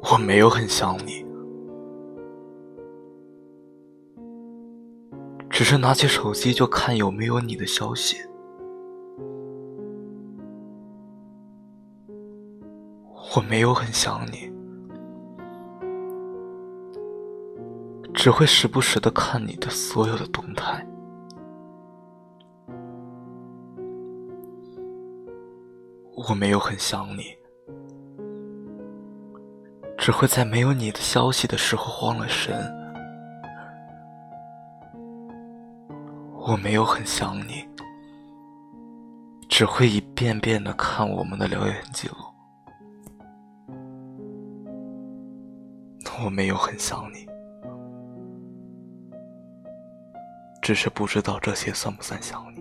我没有很想你，只是拿起手机就看有没有你的消息。我没有很想你，只会时不时的看你的所有的动态。我没有很想你。只会在没有你的消息的时候慌了神。我没有很想你，只会一遍遍的看我们的聊天记录。我没有很想你，只是不知道这些算不算想你。